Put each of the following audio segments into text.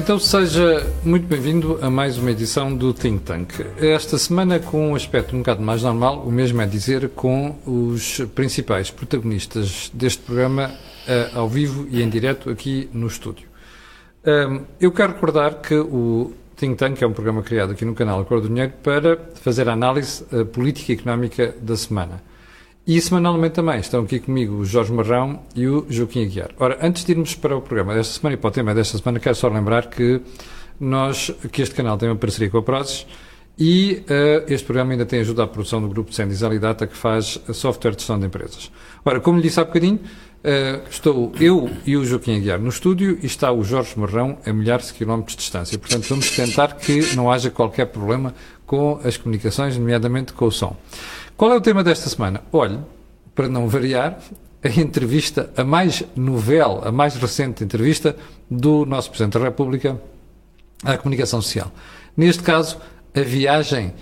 Então seja muito bem-vindo a mais uma edição do Think Tank. Esta semana com um aspecto um bocado mais normal, o mesmo é dizer com os principais protagonistas deste programa uh, ao vivo e em direto aqui no estúdio. Um, eu quero recordar que o Think Tank é um programa criado aqui no canal Acordo do Dinheiro para fazer a análise uh, política e económica da semana. E semanalmente também estão aqui comigo o Jorge Marrão e o Joaquim Aguiar. Ora, antes de irmos para o programa desta semana e para o tema desta semana, quero só lembrar que nós, que este canal tem uma parceria com a Prozis e uh, este programa ainda tem ajuda à produção do grupo de Alidata que faz software de gestão de empresas. Ora, como lhe disse há bocadinho, uh, estou eu e o Joaquim Aguiar no estúdio e está o Jorge Marrão a milhares de quilómetros de distância. Portanto, vamos tentar que não haja qualquer problema com as comunicações, nomeadamente com o som. Qual é o tema desta semana? Olhe, para não variar, a entrevista, a mais novel, a mais recente entrevista do nosso Presidente da República à comunicação social. Neste caso, a viagem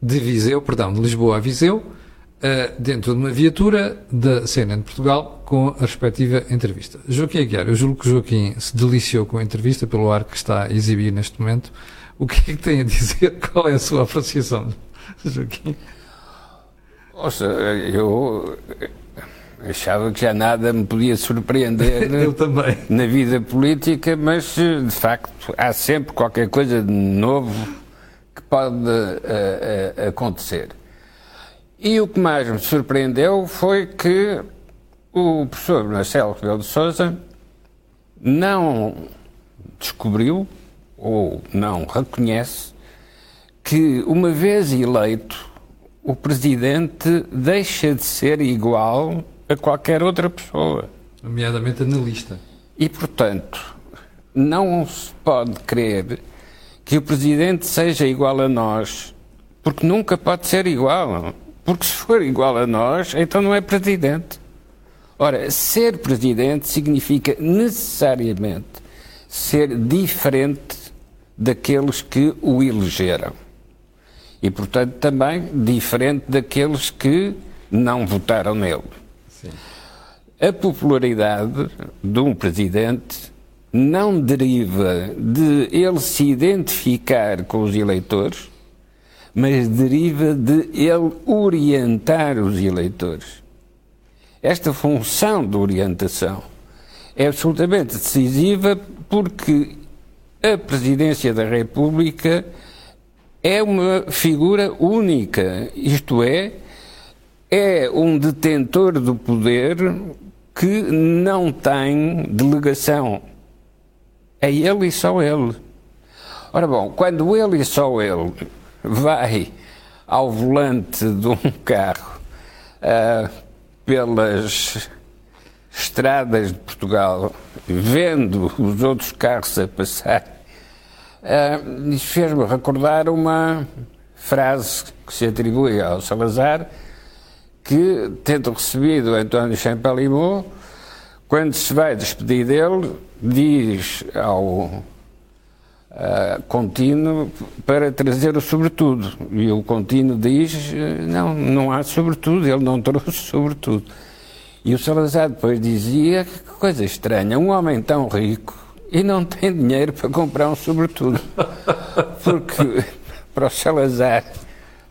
de Viseu, perdão, de Lisboa a Viseu, uh, dentro de uma viatura da CNN de Portugal, com a respectiva entrevista. Joaquim Aguiar, eu julgo que Joaquim se deliciou com a entrevista pelo ar que está a exibir neste momento. O que é que tem a dizer? Qual é a sua apreciação, Joaquim? Ouça, eu achava que já nada me podia surpreender na vida política, mas de facto há sempre qualquer coisa de novo que pode uh, uh, acontecer. E o que mais me surpreendeu foi que o professor Marcelo Rebelo de Sousa não descobriu ou não reconhece que, uma vez eleito, o presidente deixa de ser igual a qualquer outra pessoa. Nomeadamente analista. E, portanto, não se pode crer que o presidente seja igual a nós, porque nunca pode ser igual. Porque se for igual a nós, então não é presidente. Ora, ser presidente significa necessariamente ser diferente daqueles que o elegeram e, portanto, também diferente daqueles que não votaram nele. Sim. A popularidade de um presidente não deriva de ele se identificar com os eleitores, mas deriva de ele orientar os eleitores. Esta função de orientação é absolutamente decisiva porque a presidência da República é uma figura única, isto é, é um detentor do poder que não tem delegação. É ele e só ele. Ora bom, quando ele e só ele vai ao volante de um carro uh, pelas estradas de Portugal, vendo os outros carros a passar Uh, isso fez-me recordar uma frase que se atribui ao Salazar, que, tendo recebido António Champalimau, quando se vai despedir dele, diz ao uh, contínuo para trazer o sobretudo. E o contínuo diz: não, não há sobretudo, ele não trouxe sobretudo. E o Salazar depois dizia: que coisa estranha, um homem tão rico e não tem dinheiro para comprar um sobretudo. Porque para o Salazar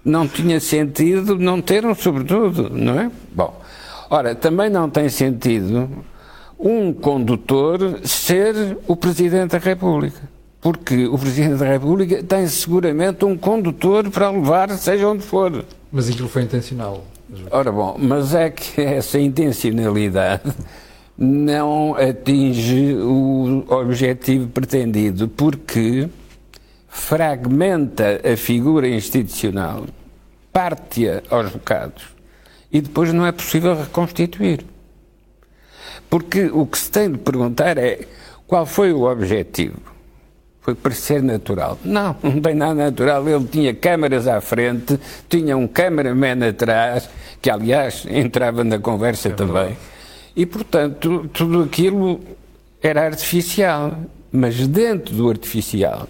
não tinha sentido não ter um sobretudo, não é? Bom, ora, também não tem sentido um condutor ser o Presidente da República. Porque o Presidente da República tem seguramente um condutor para levar, seja onde for. Mas aquilo foi intencional. Ora bom, mas é que essa intencionalidade não atinge o objetivo pretendido, porque fragmenta a figura institucional, parte-a aos bocados e depois não é possível reconstituir. Porque o que se tem de perguntar é qual foi o objetivo? Foi parecer natural. Não, não tem nada natural. Ele tinha câmaras à frente, tinha um cameraman atrás, que aliás entrava na conversa é também. Verdade e, portanto, tudo aquilo era artificial. Mas dentro do artificial,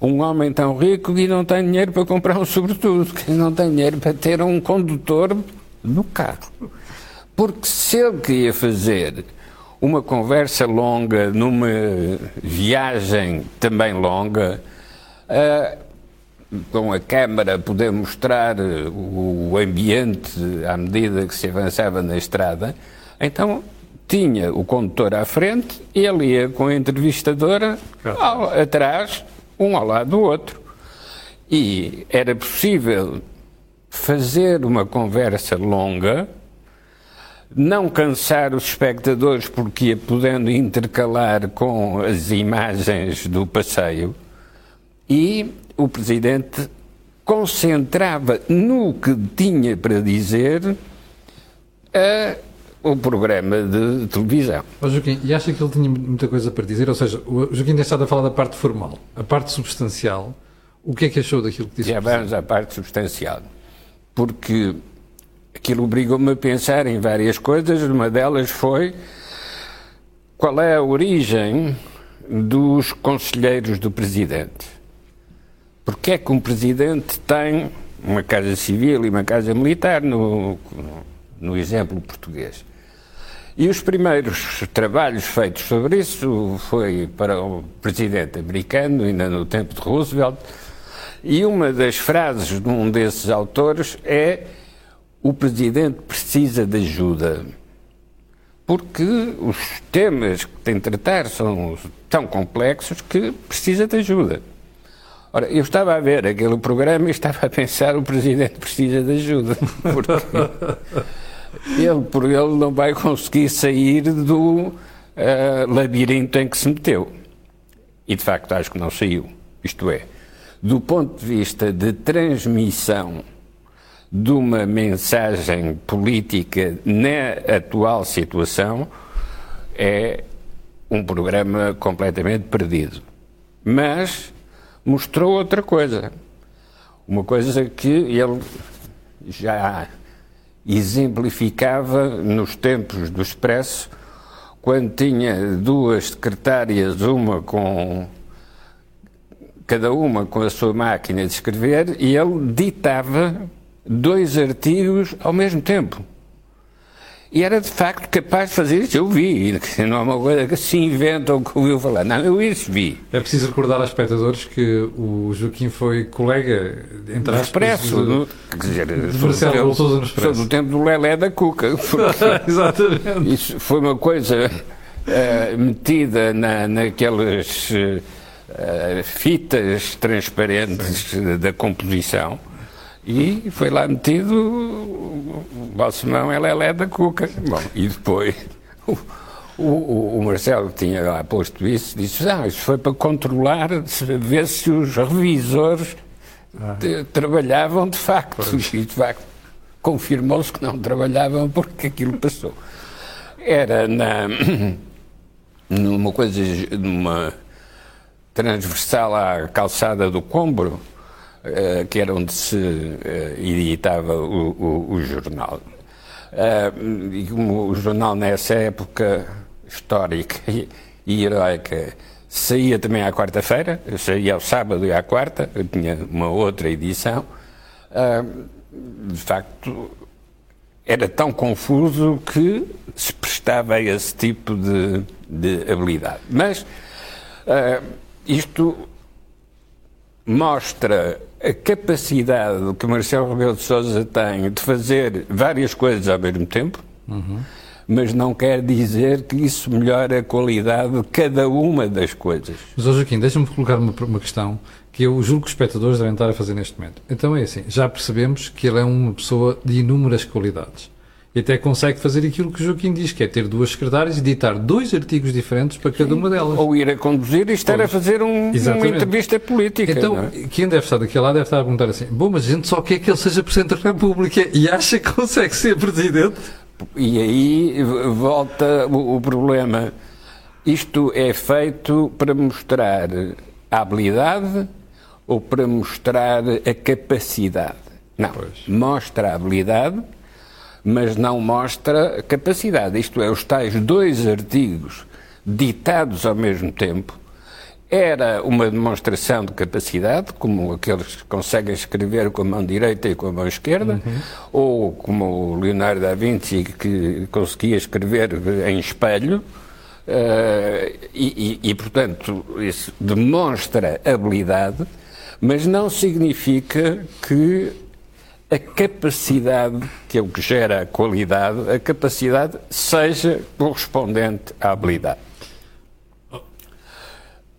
um homem tão rico que não tem dinheiro para comprar um sobretudo, que não tem dinheiro para ter um condutor no carro. Porque se ele queria fazer uma conversa longa numa viagem também longa. Uh, com a câmara poder mostrar o ambiente à medida que se avançava na estrada, então tinha o condutor à frente e ele ia com a entrevistadora ao, atrás, um ao lado do outro. E era possível fazer uma conversa longa, não cansar os espectadores porque ia podendo intercalar com as imagens do passeio e o Presidente concentrava no que tinha para dizer a, o programa de televisão. Oh, Joaquim, e acha que ele tinha muita coisa para dizer? Ou seja, o Joaquim tem estado a falar da parte formal, a parte substancial. O que é que achou daquilo que disse? Já vamos à parte substancial. Porque aquilo obrigou-me a pensar em várias coisas. Uma delas foi qual é a origem dos conselheiros do Presidente. Porque é que um presidente tem uma casa civil e uma casa militar, no, no exemplo português? E os primeiros trabalhos feitos sobre isso foi para o presidente americano, ainda no tempo de Roosevelt, e uma das frases de um desses autores é: o presidente precisa de ajuda. Porque os temas que tem de tratar são tão complexos que precisa de ajuda. Ora, eu estava a ver aquele programa e estava a pensar o Presidente precisa de ajuda. Porque ele, por ele, não vai conseguir sair do uh, labirinto em que se meteu. E, de facto, acho que não saiu. Isto é, do ponto de vista de transmissão de uma mensagem política na atual situação, é um programa completamente perdido. Mas mostrou outra coisa. Uma coisa que ele já exemplificava nos tempos do Expresso, quando tinha duas secretárias, uma com. cada uma com a sua máquina de escrever, e ele ditava dois artigos ao mesmo tempo. E era de facto capaz de fazer isso. Eu vi, não é uma coisa que se inventa ou que ouviu falar. Não, eu isso vi. É preciso recordar aos espectadores que o Joaquim foi colega, entre aspas, Expresso, do, quer dizer, de Marcelo Sousa no Expresso. do tempo do Lelé da Cuca. Exatamente. Isso foi uma coisa uh, metida na, naquelas uh, fitas transparentes Sim. da composição e foi lá metido o Balsemão é Lelé da Cuca. Bom, e depois o, o, o, Marcelo tinha lá posto isso, disse, ah, isso foi para controlar, ver se os revisores ah. de, trabalhavam de facto. Pois. E de facto confirmou-se que não trabalhavam porque aquilo passou. Era na, numa coisa, numa transversal à calçada do Combro, uh, que era onde se uh, editava o, o, o jornal. Uh, e como o jornal nessa época histórica e, e heroica saía também à quarta-feira, saía ao sábado e à quarta, eu tinha uma outra edição, de facto era tão confuso que se prestava a esse tipo de, de habilidade. Mas uh, isto mostra a capacidade que Marcelo Rebelo de Sousa tem de fazer várias coisas ao mesmo tempo, uhum. mas não quer dizer que isso melhora a qualidade de cada uma das coisas. Mas, Joaquim, deixa-me colocar uma, uma questão que eu julgo que os espectadores devem estar a fazer neste momento. Então é assim, já percebemos que ele é uma pessoa de inúmeras qualidades e até consegue fazer aquilo que o Joaquim diz, que é ter duas secretárias e editar dois artigos diferentes para cada uma delas. Ou ir a conduzir e estar pois. a fazer um, uma entrevista política. Então, é? quem deve estar daquele lado deve estar a perguntar assim: bom, mas a gente só quer que ele seja Presidente da República e acha que consegue ser Presidente? E aí volta o, o problema. Isto é feito para mostrar a habilidade ou para mostrar a capacidade? Não. Pois. Mostra a habilidade mas não mostra capacidade. Isto é, os tais dois artigos ditados ao mesmo tempo era uma demonstração de capacidade, como aqueles que conseguem escrever com a mão direita e com a mão esquerda, uhum. ou como o Leonardo da Vinci, que conseguia escrever em espelho, Uh, e, e, e, portanto, isso demonstra habilidade, mas não significa que a capacidade, que é o que gera a qualidade, a capacidade seja correspondente à habilidade.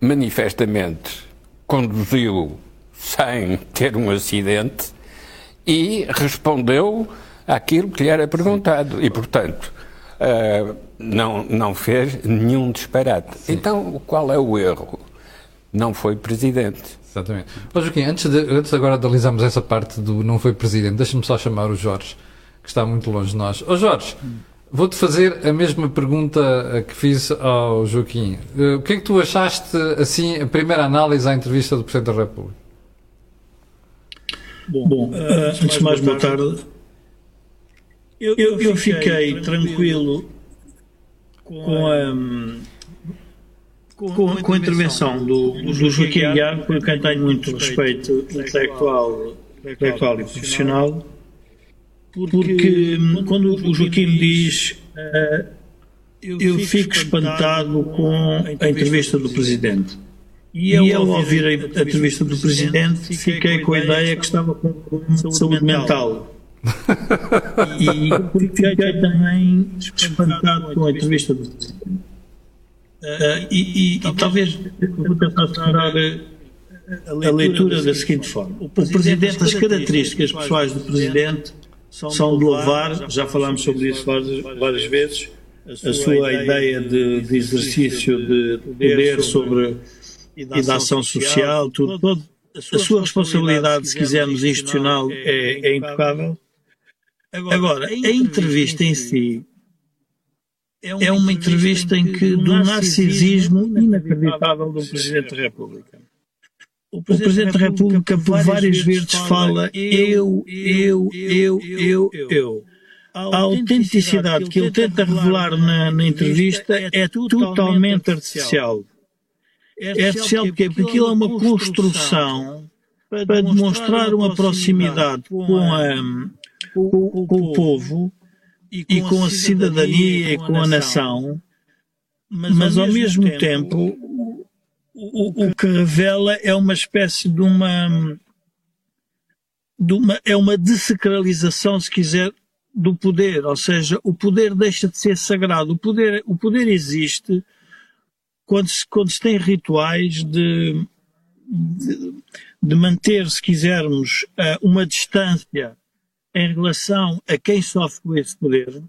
Manifestamente conduziu sem ter um acidente e respondeu àquilo que lhe era perguntado. E, portanto, uh, não, não fez nenhum disparate. Sim. Então, qual é o erro? Não foi presidente. Exatamente. Mas, Joaquim, antes, de, antes agora de analisarmos essa parte do não foi presidente, deixa-me só chamar o Jorge, que está muito longe de nós. Ó oh, Jorge, vou-te fazer a mesma pergunta que fiz ao Joaquim. Uh, o que é que tu achaste, assim, a primeira análise à entrevista do Presidente da República? Bom, Bom uh, antes de mais, boa tarde. Eu, eu, eu fiquei tranquilo com a, com, com a intervenção do, do Joaquim Aguiar, por quem tenho muito respeito intelectual, intelectual e profissional, porque quando o Joaquim diz uh, eu fico espantado com a entrevista do Presidente. E ao ouvir a entrevista do Presidente, fiquei com a ideia que estava com saúde mental. e fiquei também espantado com a entrevista do Presidente. Uh, e, e, e, talvez vou tentar separar a, a leitura da seguinte forma. O Presidente, as características pessoais do Presidente são de louvar, já falámos sobre isso várias, várias vezes, a sua ideia de, de exercício de poder sobre e da ação social, tudo, todo, a sua responsabilidade, se quisermos, institucional é, é impecável. Agora, a entrevista em si é uma entrevista em que, do narcisismo inacreditável do Presidente da República. O Presidente da República, por várias vezes, fala eu, eu, eu, eu, eu. A autenticidade que ele tenta revelar na, na entrevista é totalmente artificial. É artificial porque, porque aquilo é uma construção para demonstrar uma proximidade com, a, com, com o povo e com a cidadania e com a nação, mas ao mesmo tempo o, o que revela é uma espécie de uma, de uma é uma desacralização, se quiser, do poder, ou seja, o poder deixa de ser sagrado. O poder, o poder existe quando se, quando se tem rituais de, de, de manter, se quisermos, eh, uma distância em relação a quem sofre com esse poder,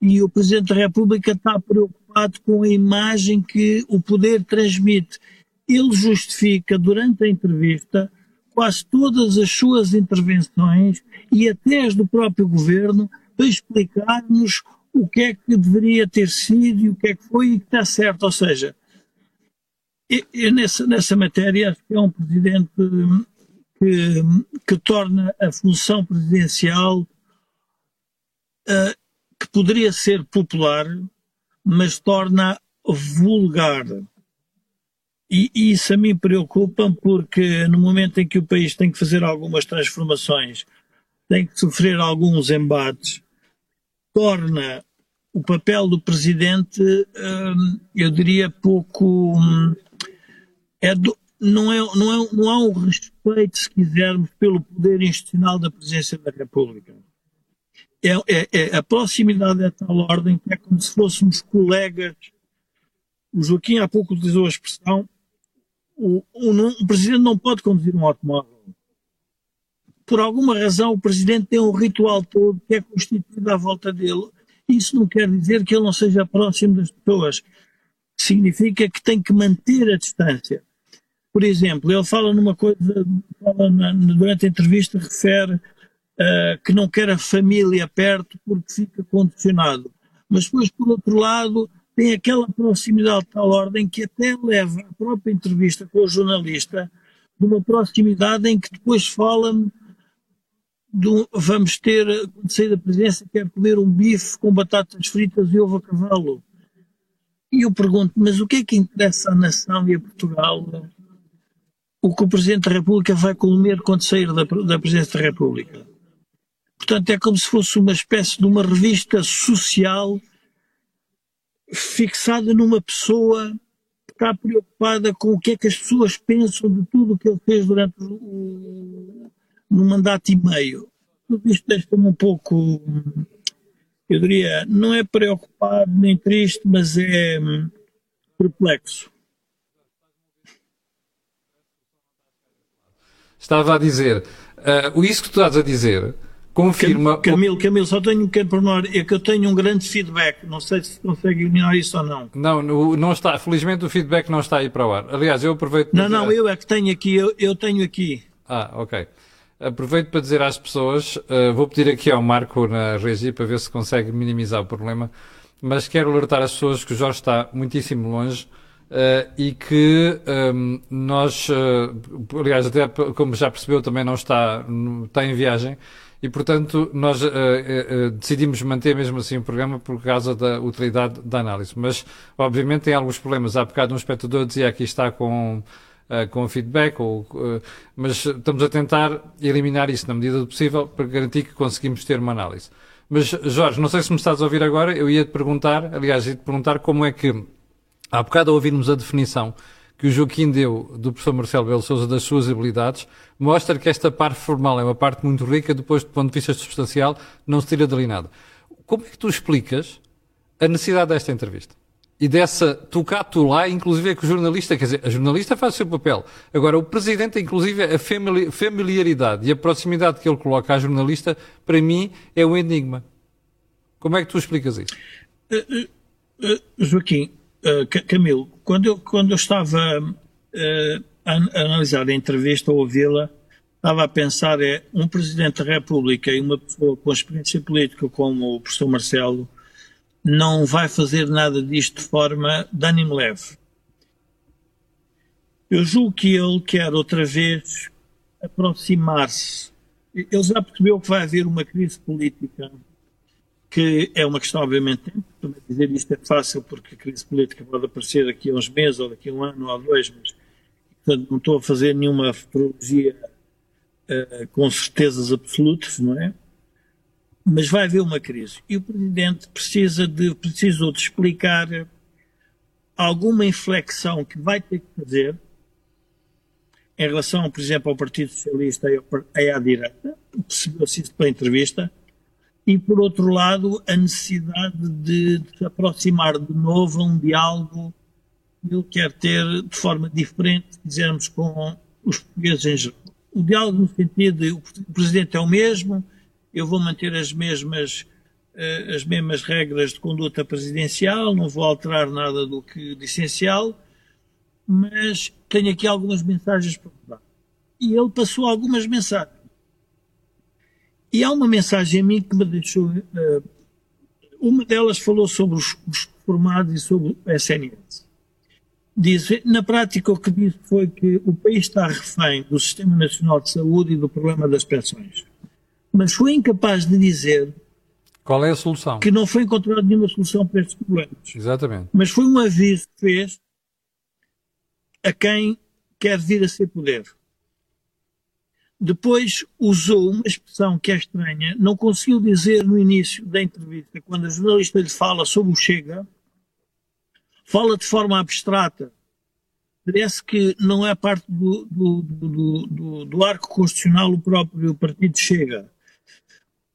e o Presidente da República está preocupado com a imagem que o poder transmite. Ele justifica, durante a entrevista, quase todas as suas intervenções e até as do próprio governo para explicar-nos o que é que deveria ter sido e o que é que foi e que está certo. Ou seja, e, nessa, nessa matéria, acho que é um presidente que, que torna a função presidencial uh, que poderia ser popular, mas torna vulgar. E, e isso a mim preocupa porque no momento em que o país tem que fazer algumas transformações, tem que sofrer alguns embates, torna o papel do presidente, uh, eu diria, pouco. Um, é do, não, é, não, é, não há um respeito, se quisermos, pelo poder institucional da presidência da República. É, é, é, a proximidade é tal ordem que é como se fôssemos colegas. O Joaquim há pouco utilizou a expressão: o, o, não, o presidente não pode conduzir um automóvel. Por alguma razão, o presidente tem um ritual todo que é constituído à volta dele. Isso não quer dizer que ele não seja próximo das pessoas. Significa que tem que manter a distância. Por exemplo, ele fala numa coisa, fala na, durante a entrevista, refere uh, que não quer a família perto porque fica condicionado. Mas depois, por outro lado, tem aquela proximidade de tal ordem que até leva a própria entrevista com o jornalista de uma proximidade em que depois fala de, vamos ter, quando sair da presidência, quer comer um bife com batatas fritas e ovo a cavalo. E eu pergunto, mas o que é que interessa à nação e a Portugal o que o Presidente da República vai comer quando sair da, da Presidência da República. Portanto, é como se fosse uma espécie de uma revista social fixado numa pessoa que está preocupada com o que é que as pessoas pensam de tudo o que ele fez durante o, mandato e meio. Tudo isto deixa-me um pouco, eu diria, não é preocupado nem triste, mas é hum, perplexo. Estava a dizer, uh, isso que tu estás a dizer confirma. Camilo, Camilo, só tenho um pequeno pormenor, é que eu tenho um grande feedback, não sei se consegue eliminar isso ou não. Não, não está, felizmente o feedback não está aí para o ar. Aliás, eu aproveito. Não, não, eu é que tenho aqui, eu, eu tenho aqui. Ah, ok. Aproveito para dizer às pessoas, uh, vou pedir aqui ao Marco na regi para ver se consegue minimizar o problema, mas quero alertar as pessoas que o Jorge está muitíssimo longe Uh, e que um, ehm, nós, uh, aliás, até como já percebeu, também não está, está em viagem e, portanto, nós uh, decidimos manter mesmo assim o programa por causa da utilidade da análise. Mas, obviamente, tem alguns problemas. Há bocado um espectador dizia aqui está com com feedback, ou, uh, mas estamos a tentar eliminar isso na medida do possível para garantir que conseguimos ter uma análise. Mas, Jorge, não sei se me estás a ouvir agora, eu ia te perguntar, aliás, ia te perguntar como é que Há bocado ouvirmos a definição que o Joaquim deu do professor Marcelo Belo Souza das suas habilidades, mostra que esta parte formal é uma parte muito rica, depois, do ponto de vista substancial, não se tira dali nada. Como é que tu explicas a necessidade desta entrevista? E dessa tu cá, tu lá, inclusive é que o jornalista, quer dizer, a jornalista faz o seu papel. Agora, o presidente, inclusive, a familiaridade e a proximidade que ele coloca à jornalista, para mim, é um enigma. Como é que tu explicas isso? Uh, uh, uh, Joaquim, uh, Camilo, quando eu, quando eu estava uh, a, analisar a entrevista, ou ouvi-la, estava a pensar é um Presidente da República e uma pessoa com experiência política como o professor Marcelo não vai fazer nada disto de forma de ânimo leve. Eu julgo que ele quer outra vez aproximar-se. Ele já percebeu que vai haver uma crise política que é uma questão, obviamente, também dizer isto é fácil porque a crise política pode aparecer daqui a uns meses ou daqui a um ano ou a dois, mas portanto, não estou a fazer nenhuma futurologia uh, com certezas absolutas, não é? Mas vai haver uma crise. E o Presidente precisa de, precisou de explicar alguma inflexão que vai ter que fazer em relação, por exemplo, ao Partido Socialista e à direita, percebeu-se isso pela entrevista, e, por outro lado, a necessidade de, se aproximar de novo a um diálogo que ele quer ter de forma diferente, dizermos, com os portugueses em geral. O diálogo no sentido de o Presidente é o mesmo, eu vou manter as mesmas, uh, as mesmas regras de conduta presidencial, não vou alterar nada do que de essencial, mas tenho aqui algumas mensagens para dar. E ele passou algumas mensagens. E há uma mensagem a mim que me deixou. Uh, uma delas falou sobre os, os formados e sobre o SNS. Diz, na prática, o que disse foi que o país está refém do Sistema Nacional de Saúde e do problema das pensões. Mas foi incapaz de dizer. Qual é a solução? Que não foi encontrada nenhuma solução para estes problemas. Exatamente. Mas foi um aviso que fez a quem quer vir a ser poder. Depois usou uma expressão que é estranha, não conseguiu dizer no início da entrevista, quando a jornalista lhe fala sobre o Chega, fala de forma abstrata. Parece que não é parte do, do, do, do, do arco constitucional o próprio partido Chega.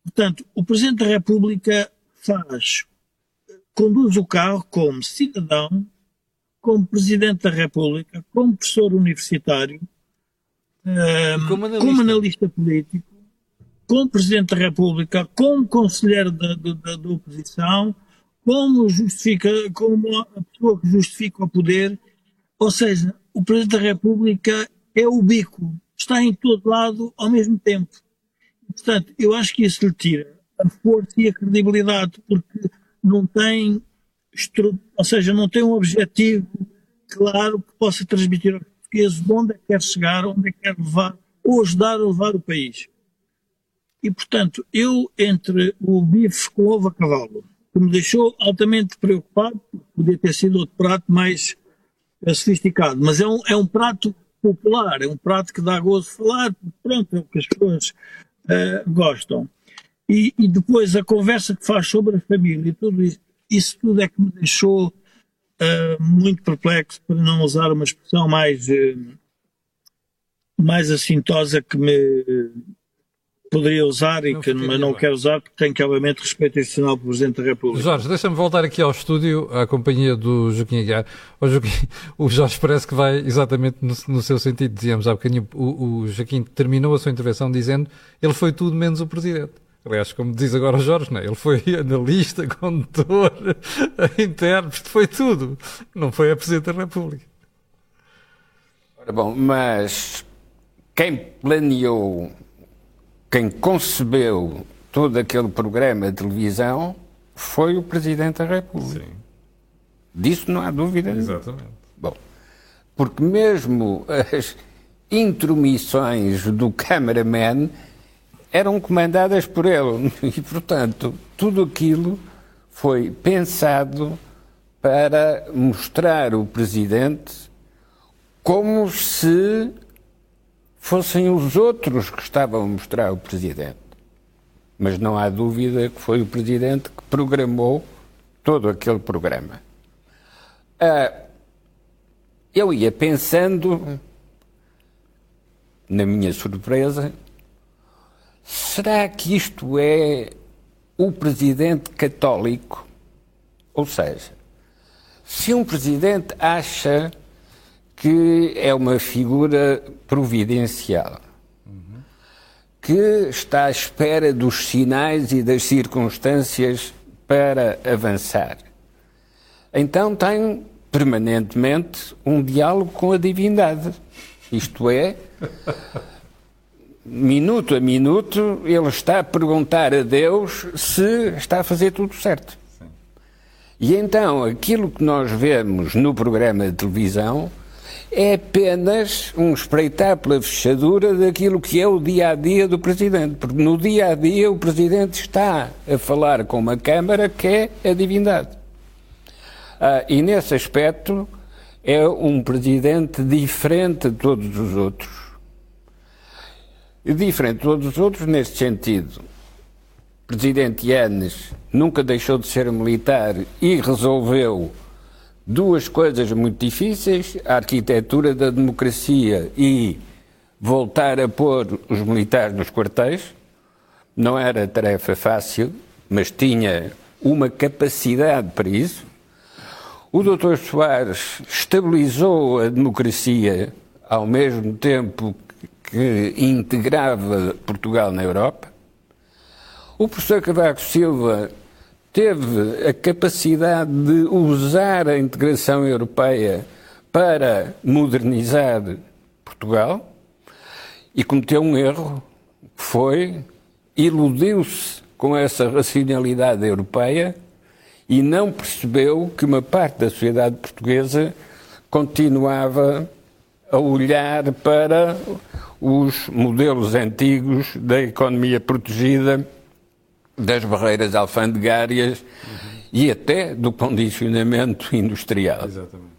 Portanto, o Presidente da República faz, conduz o carro como cidadão, como Presidente da República, como professor universitário, como, analista. como, analista. político, como Presidente da República, como Conselheiro da, da, da, oposição, como, justifica, como a pessoa que justifica o poder. Ou seja, o Presidente da República é o bico, está em todo lado ao mesmo tempo. Portanto, eu acho que isso lhe tira a força e a credibilidade, porque não tem, ou seja, não tem um objetivo claro que possa transmitir de onde é que quer chegar, onde é que quer levar, ou ajudar a levar o país. E, portanto, eu, entre o bife com ovo a cavalo, que me deixou altamente preocupado, podia ter sido outro prato mais eh, sofisticado, mas é um, é um prato popular, é um prato que dá gozo falar, pronto, é o que as pessoas uh, gostam. E, e, depois a conversa que faz sobre a família e tudo isso, isso tudo é que me deixou uh, muito perplexo, para não usar uma expressão mais, uh, mais assintosa que me poderia usar e não que mas não quero usar porque tenho que, obviamente, respeito institucional pelo Presidente da República. Jorge, deixa-me voltar aqui ao estúdio, à companhia do Joaquim Aguiar. O, Joaquim, o Jorge parece que vai exatamente no, no seu sentido. Dizíamos há bocadinho, o, o Joaquim terminou a sua intervenção dizendo ele foi tudo menos o Presidente. Aliás, como diz agora o Jorge, não é? ele foi analista, condutor, intérprete, foi tudo. Não foi a Presidente da República. Ora bom, mas quem planeou, quem concebeu todo aquele programa de televisão foi o Presidente da República. Sim. Disso não há dúvida. Exatamente. Bom, porque mesmo as intromissões do cameraman eram comandadas por ele. E, portanto, tudo aquilo foi pensado para mostrar o presidente como se fossem os outros que estavam a mostrar o presidente. Mas não há dúvida que foi o presidente que programou todo aquele programa. Ah, eu ia pensando, na minha surpresa, Será que isto é o presidente católico? Ou seja, se um presidente acha que é uma figura providencial, que está à espera dos sinais e das circunstâncias para avançar, então tem permanentemente um diálogo com a divindade. Isto é, minuto a minuto, ele está a perguntar a Deus se está a fazer tudo certo. Sim. E então, aquilo que nós vemos no programa de televisão é apenas um espreitar pela fechadura daquilo que é o dia a dia do Presidente. Porque no dia a dia o Presidente está a falar com uma Câmara que é a divindade. Ah, e nesse aspecto é um Presidente diferente de todos os outros diferente de todos os outros neste sentido. O presidente Yanes nunca deixou de ser militar e resolveu duas coisas muito difíceis: a arquitetura da democracia e voltar a pôr os militares nos quartéis. Não era tarefa fácil, mas tinha uma capacidade para isso. O Dr. Soares estabilizou a democracia ao mesmo tempo que integrava Portugal na Europa. O professor Cavaco Silva teve a capacidade de usar a integração europeia para modernizar Portugal e cometeu um erro, que foi iludiu-se com essa racionalidade europeia e não percebeu que uma parte da sociedade portuguesa continuava a olhar para os modelos antigos da economia protegida, das barreiras alfandegárias uhum. e até do condicionamento industrial. Exatamente.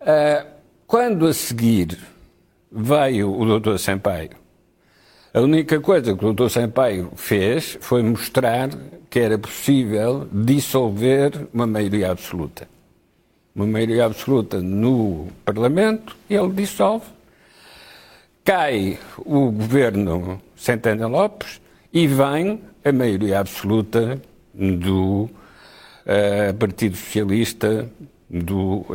Uh, quando a seguir veio o Dr. Sampaio, a única coisa que o Dr. Sampaio fez foi mostrar que era possível dissolver uma maioria absoluta. Uma maioria absoluta no Parlamento, ele dissolve cai o governo Santana Lopes e vem a maioria absoluta do uh, Partido Socialista do uh,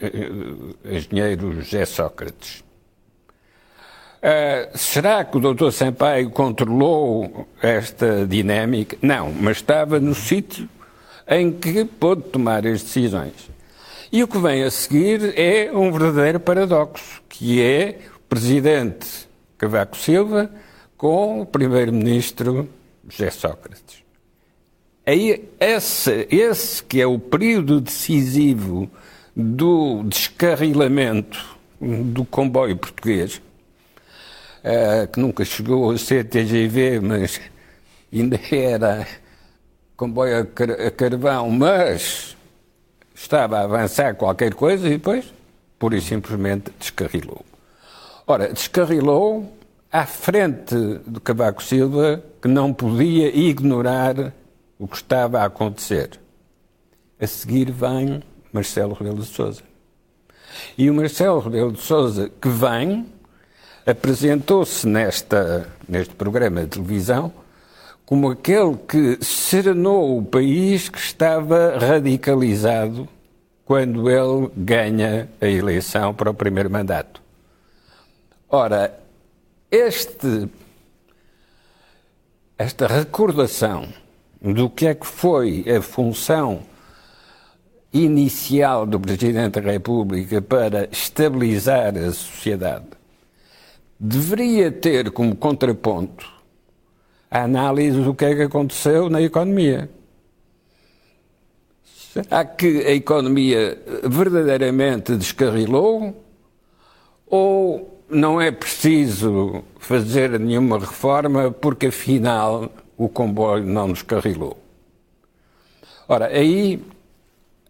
uh, engenheiro José Sócrates. será que o Dr. Sampaio controlou esta dinâmica? Não, mas estava no sítio em que pôde tomar as decisões. E o que vem a seguir é um verdadeiro paradoxo, que é presidente Cavaco Silva com o primeiro-ministro José Sócrates. Aí, esse, esse que é o período decisivo do descarrilamento do comboio português, uh, que nunca chegou a ser TGV, mas ainda era comboio a carvão, mas estava a avançar qualquer coisa e depois, pura e simplesmente, descarrilou. Ora, descarrilou à frente do Cavaco Silva, que não podia ignorar o que estava a acontecer. A seguir vem Marcelo Rebelo de Sousa. E o Marcelo Rebelo de Sousa, que vem, apresentou-se neste programa de televisão como aquele que serenou o país que estava radicalizado quando ele ganha a eleição para o primeiro mandato. Ora, este, esta recordação do que é que foi a função inicial do Presidente da República para estabilizar a sociedade deveria ter como contraponto a análise do que é que aconteceu na economia. Será que a economia verdadeiramente descarrilou? Ou não é preciso fazer nenhuma reforma porque afinal o comboio não descarrilou? Ora, aí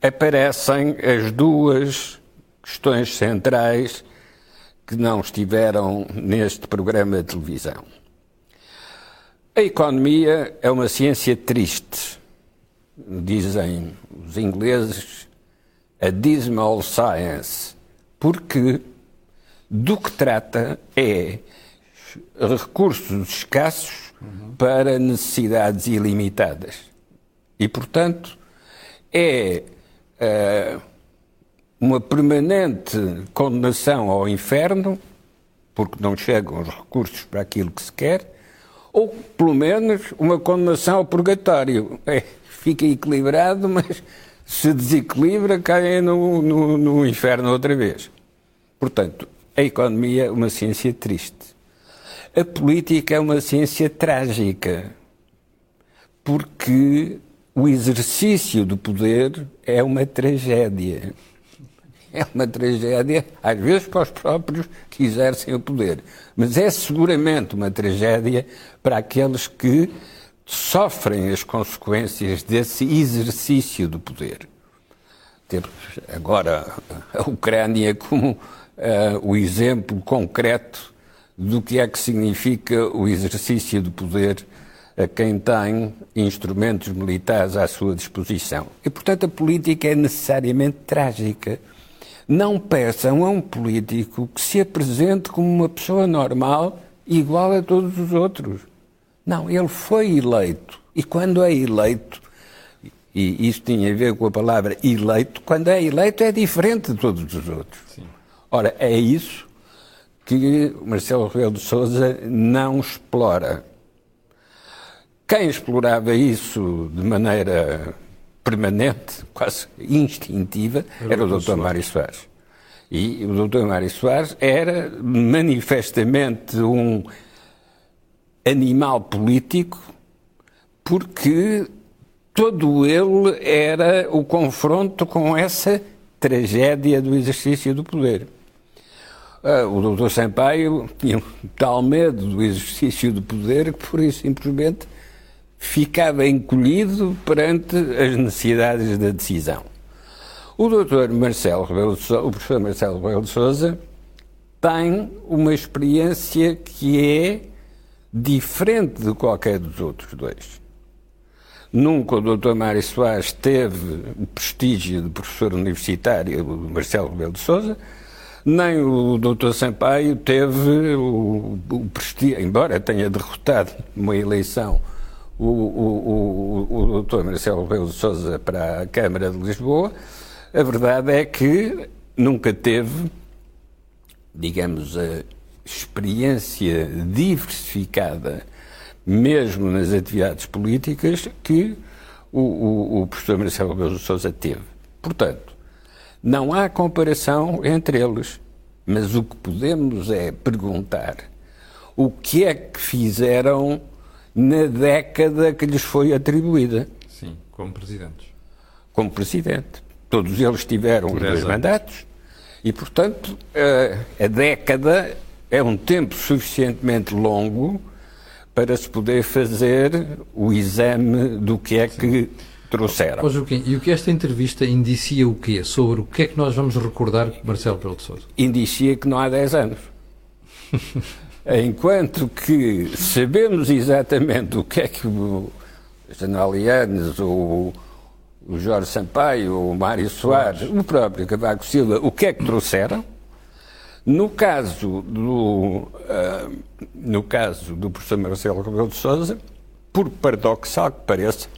aparecem as duas questões centrais que não estiveram neste programa de televisão. A economia é uma ciência triste dizem os ingleses, a dismal science, porque do que trata é recursos escassos para necessidades ilimitadas. E, portanto, é uh, uma permanente condenação ao inferno, porque não chegam os recursos para aquilo que se quer, ou, pelo menos, uma condenação ao purgatório. É fica equilibrado, mas se desequilibra, cai no, no, no inferno outra vez. Portanto, a economia é uma ciência triste. A política é uma ciência trágica, porque o exercício do poder é uma tragédia. É uma tragédia, às vezes, para os próprios que exercem o poder, mas é seguramente uma tragédia para aqueles que sofrem as consequências desse exercício do poder. Temos agora a Ucrânia como uh, o exemplo concreto do que é que significa o exercício do poder a quem tem instrumentos militares à sua disposição. E, portanto, a política é necessariamente trágica. Não peçam a um político que se apresente como uma pessoa normal, igual a todos os outros. Não, ele foi eleito. E quando é eleito, e isso tinha a ver com a palavra eleito, quando é eleito é diferente de todos os outros. Sim. Ora, é isso que Marcelo Rebelo de Sousa não explora. Quem explorava isso de maneira permanente, quase instintiva, era o Dr. Mário Soares. E o Dr. Mário Soares era manifestamente um animal político porque todo ele era o confronto com essa tragédia do exercício do poder. Uh, o doutor Sampaio tinha um tal medo do exercício do poder que, por isso, simplesmente, ficava encolhido perante as necessidades da decisão. O doutor Marcelo Rebelo de Sousa, o professor Marcelo Rebelo de Sousa tem uma experiência que é diferente de qualquer dos outros dois. Nunca o Dr. Mário Soares teve o prestígio de professor universitário Marcelo Rebelo de Sousa, nem o Dr. Sampaio teve o, o prestígio, embora tenha derrotado numa eleição o, o, o, o Dr. Marcelo Rebelo de Sousa para a Câmara de Lisboa, a verdade é que nunca teve, digamos, a experiência diversificada, mesmo nas atividades políticas, que o, o, o professor Marcelo Rebelo de Sousa teve. Portanto, não há comparação entre eles, mas o que podemos é perguntar o que é que fizeram na década que lhes foi atribuída. Sim, como presidentes. Como presidente. Todos eles tiveram os dois mandatos e, portanto, a, a década é um tempo suficientemente longo para se poder fazer o exame do que é que trouxeram. Oh, Joaquim, e o que esta entrevista indicia o quê? Sobre o que é que nós vamos recordar Marcelo Pelo de Sousa? Indicia que não há 10 anos. Enquanto que sabemos exatamente o que é que o Janalianes ou o Jorge Sampaio, o Mário Soares, o próprio Cavaco Silva, o que é que trouxeram. No caso do, uh, no caso do professor Marcelo Rebelo de Sousa, por paradoxal que pareça,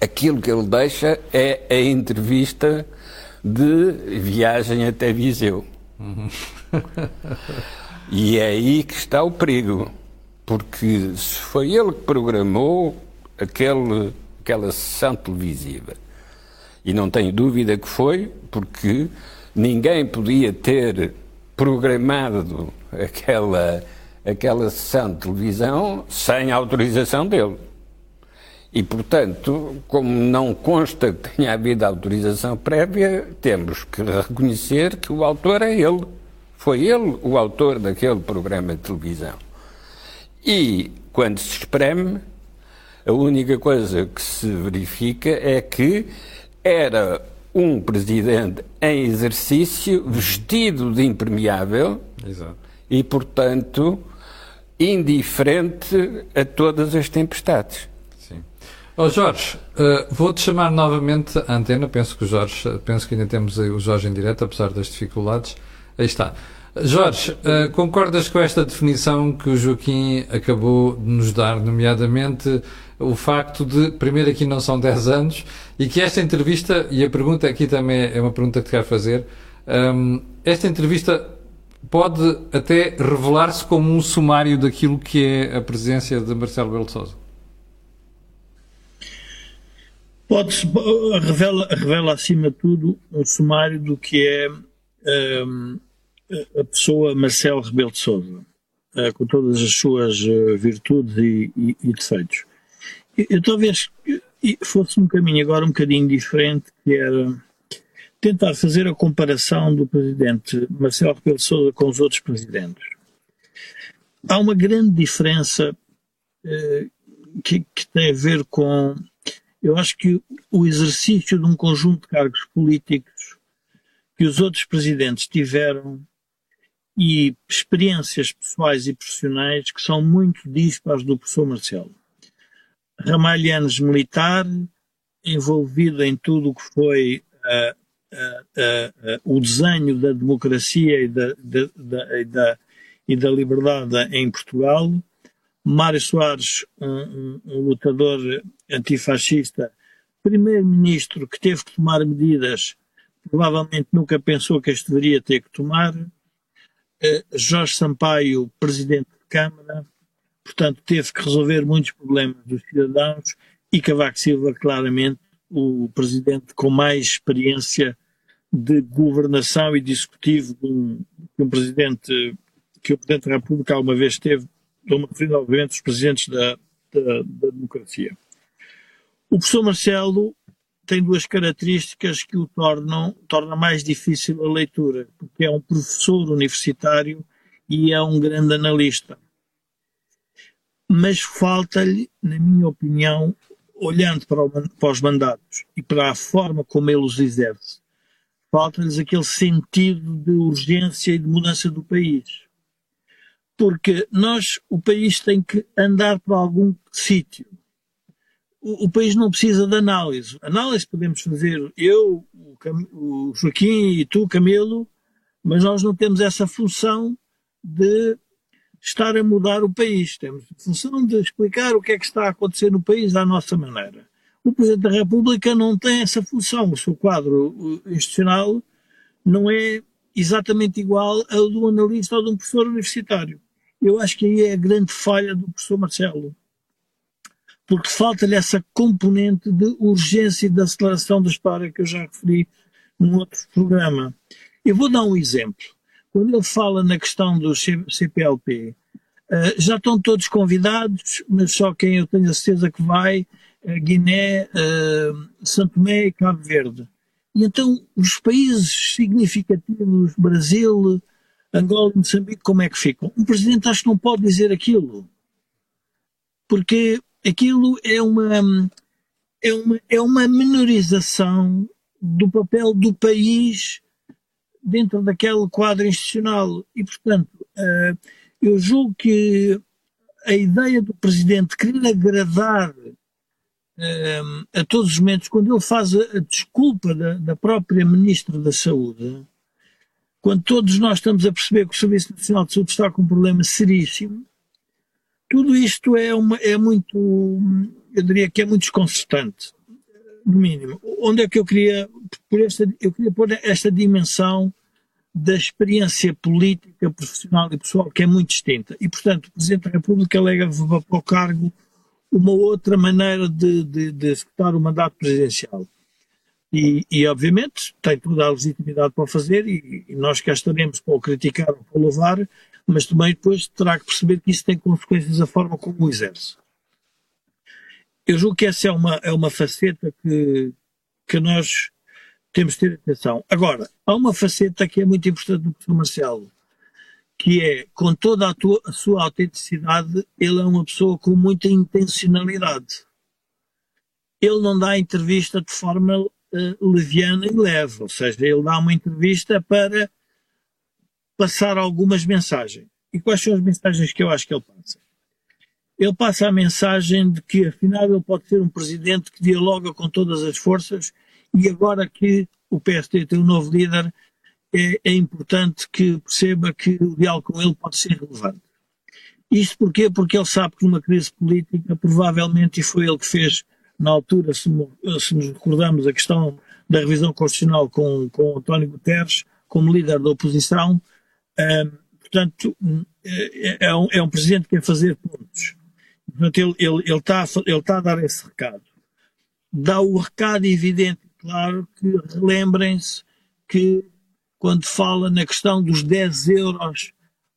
aquilo que ele deixa é a entrevista de viagem até Viseu. Uhum. e é aí que está o perigo, porque se foi ele que programou aquele, aquela sessão televisiva, e não tenho dúvida que foi, porque ninguém podia ter programado aquela, aquela sessão de televisão sem autorização dele. E, portanto, como não consta que tenha havido autorização prévia, temos que reconhecer que o autor é ele. Foi ele o autor daquele programa de televisão. E, quando se espreme, a única coisa que se verifica é que era um presidente em exercício vestido de impermeável Exato. e, portanto, indiferente a todas as tempestades. Oh Jorge, uh, vou-te chamar novamente à antena. Penso que o Jorge, penso que ainda temos o Jorge em direto, apesar das dificuldades. Aí está. Jorge, uh, concordas com esta definição que o Joaquim acabou de nos dar, nomeadamente o facto de, primeiro aqui não são 10 anos, e que esta entrevista, e a pergunta aqui também é uma pergunta que te quero fazer, um, ehm, esta entrevista pode até revelar-se como um sumário daquilo que é a presença de Marcelo Belo de Sousa? Pode revela, revela acima de tudo um sumário do que é um, a pessoa Marcelo Rebelo de Sousa, uh, com todas as suas uh, virtudes e, e, e, defeitos. Eu, eu talvez fosse um caminho agora um bocadinho diferente, que era tentar fazer a comparação do presidente Marcelo Rebelo de Sousa com os outros presidentes. Há uma grande diferença uh, que, que tem a ver com eu acho que o exercício de um conjunto de cargos políticos que os outros presidentes tiveram e experiências pessoais e profissionais que são muito dispares do professor Marcelo. Ramalhanes militar, envolvido em tudo o que foi uh, uh, uh, o desenho da democracia e da, da, da, da, e da liberdade em Portugal, Mário Soares, um, um, lutador antifascista, primeiro-ministro que teve que tomar medidas, provavelmente nunca pensou que as deveria ter que tomar, Jorge Sampaio, presidente de Câmara, portanto teve que resolver muitos problemas dos cidadãos, e Cavaco Silva, claramente, o presidente com mais experiência de governação e de executivo que um, um presidente que o Presidente da República alguma vez teve estou-me referindo, obviamente, aos presidentes da, da, da democracia. O professor Marcelo tem duas características que o tornam torna mais difícil a leitura, porque é um professor universitário e é um grande analista. Mas falta-lhe, na minha opinião, olhando para, o, para, os mandatos e para a forma como ele os exerce, falta-lhes aquele sentido de urgência e de mudança do país porque nós, o país tem que andar para algum sítio. O, país não precisa de análise. Análise podemos fazer eu, o, o Joaquim e tu, Camilo, mas nós não temos essa função de estar a mudar o país. Temos a função de explicar o que é que está a acontecer no país à nossa maneira. O Presidente da República não tem essa função. O seu quadro institucional não é exatamente igual ao do analista ou de um professor universitário. Eu acho que aí é a grande falha do professor Marcelo. Porque falta-lhe essa componente de urgência e de aceleração da história que eu já referi num outro programa. Eu vou dar um exemplo. Quando ele fala na questão do CPLP, eh, já estão todos convidados, mas só quem eu tenho a certeza que vai, uh, Guiné, uh, Santo Tomé e Cabo Verde. E então os países significativos, Brasil, Angola e Moçambique, como é que ficam? Um presidente acho que não pode dizer aquilo, porque aquilo é uma, é uma, é uma menorização do papel do país dentro daquele quadro institucional. E, portanto, uh, eu julgo que a ideia do presidente querer agradar a todos os momentos, quando ele faz a, a desculpa da, da, própria Ministra da Saúde, quando todos nós estamos a perceber que o Serviço Nacional de Saúde está com um problema seríssimo, tudo isto é, uma, é muito, eu diria que é muito desconcertante, no mínimo. Onde é que eu queria, por esta, eu queria pôr esta dimensão da experiência política, profissional e pessoal, que é muito distinta. E, portanto, o Presidente da República alega para o cargo uma outra maneira de, de, de executar o mandato presidencial. E, e, obviamente, tem toda a legitimidade para o fazer e, e nós cá estaremos para o criticar ou para o louvar, mas também depois terá que perceber que isso tem consequências da forma como o exerce. Eu julgo que essa é uma, é uma faceta que, que nós temos de ter atenção. Agora, há uma faceta que é muito importante no professor Marcelo, que é, com toda a, tua, a sua autenticidade, ele é uma pessoa com muita intencionalidade. Ele não dá entrevista de forma uh, leviana e leve, ou seja, ele dá uma entrevista para passar algumas mensagens. E quais são as mensagens que eu acho que ele passa? Ele passa a mensagem de que, afinal, ele pode ser um presidente que dialoga com todas as forças e agora que o PSD tem um novo líder, é, é, importante que perceba que o diálogo com ele pode ser relevante. Isto porquê? Porque ele sabe que numa crise política, provavelmente, e foi ele que fez na altura, se, se nos recordamos, a questão da revisão constitucional com, com António Guterres, como líder da oposição, portanto, é, é, um, é um presidente que quer fazer pontos. Portanto, ele, ele, ele, está, ele está a dar esse recado. Dá o recado evidente claro que relembrem-se que quando fala na questão dos 10 euros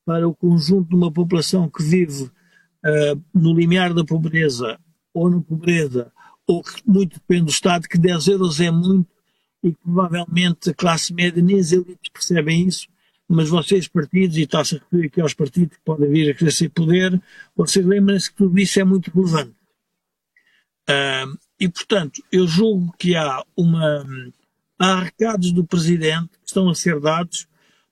para o conjunto de uma população que vive uh, no limiar da pobreza ou na pobreza, ou que muito depende do Estado, que 10 euros é muito e que provavelmente a classe média nem as elites percebem isso, mas vocês partidos, e está-se a referir aqui aos partidos que podem vir a crescer poder, vocês lembrem-se que tudo isso é muito relevante. Uh, e, portanto, eu julgo que há uma há recados do Presidente que estão a ser dados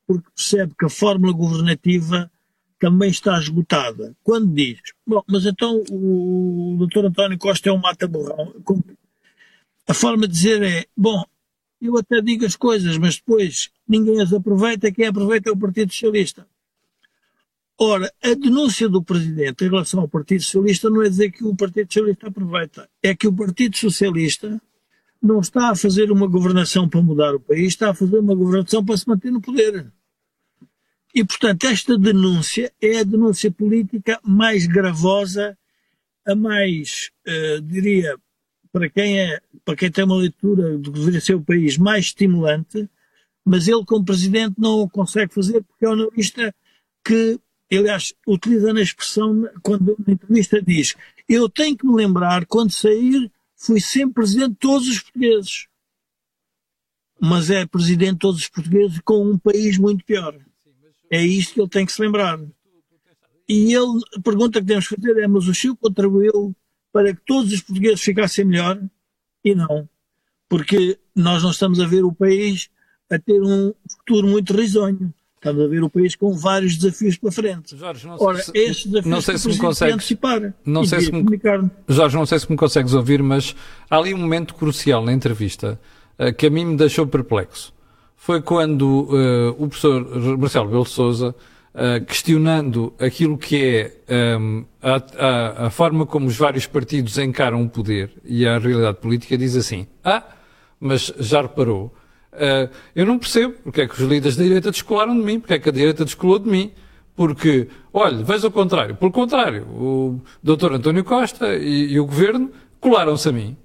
porque percebe que a fórmula governativa também está esgotada. Quando diz, bom, mas então o Dr. António Costa é um mata-borrão, a forma de dizer é, bom, eu até digo as coisas, mas depois ninguém as aproveita, quem aproveita é o Partido Socialista. Ora, a denúncia do Presidente em relação ao Partido Socialista não é dizer que o Partido Socialista aproveita, é que o Partido Socialista não está a fazer uma governação para mudar o país, está a fazer uma governação para se manter no poder. E, portanto, esta denúncia é a denúncia política mais gravosa, a mais, uh, diria, para quem, é, para quem tem uma leitura do que deveria ser o país, mais estimulante, mas ele, como presidente, não o consegue fazer porque é um analista que, aliás, utiliza na expressão, quando na entrevista diz: Eu tenho que me lembrar, quando sair fui sempre presidente de todos os portugueses. Mas é presidente de todos os portugueses com um país muito pior. É isto que ele tem que se lembrar. E ele, a pergunta que temos que fazer é: mas o Chico contribuiu para que todos os portugueses ficassem melhor? E não. Porque nós não estamos a ver o país a ter um futuro muito risonho. Estamos a ver o país com vários desafios pela frente. Jorge, não Ora, se, estes desafios não sei se me consegues, antecipar não sei se me, Jorge, não sei se me consegues ouvir, mas há ali um momento crucial na entrevista uh, que a mim me deixou perplexo. Foi quando uh, o professor Marcelo Belo Souza, uh, questionando aquilo que é um, a, a, a forma como os vários partidos encaram o poder e a realidade política, diz assim: Ah, mas já reparou Uh, eu não percebo porque é que os líderes da direita descolaram de mim, porque é que a direita descolou de mim. Porque, olha, veja o contrário. Pelo contrário, o Dr. António Costa e, e o governo colaram-se a mim.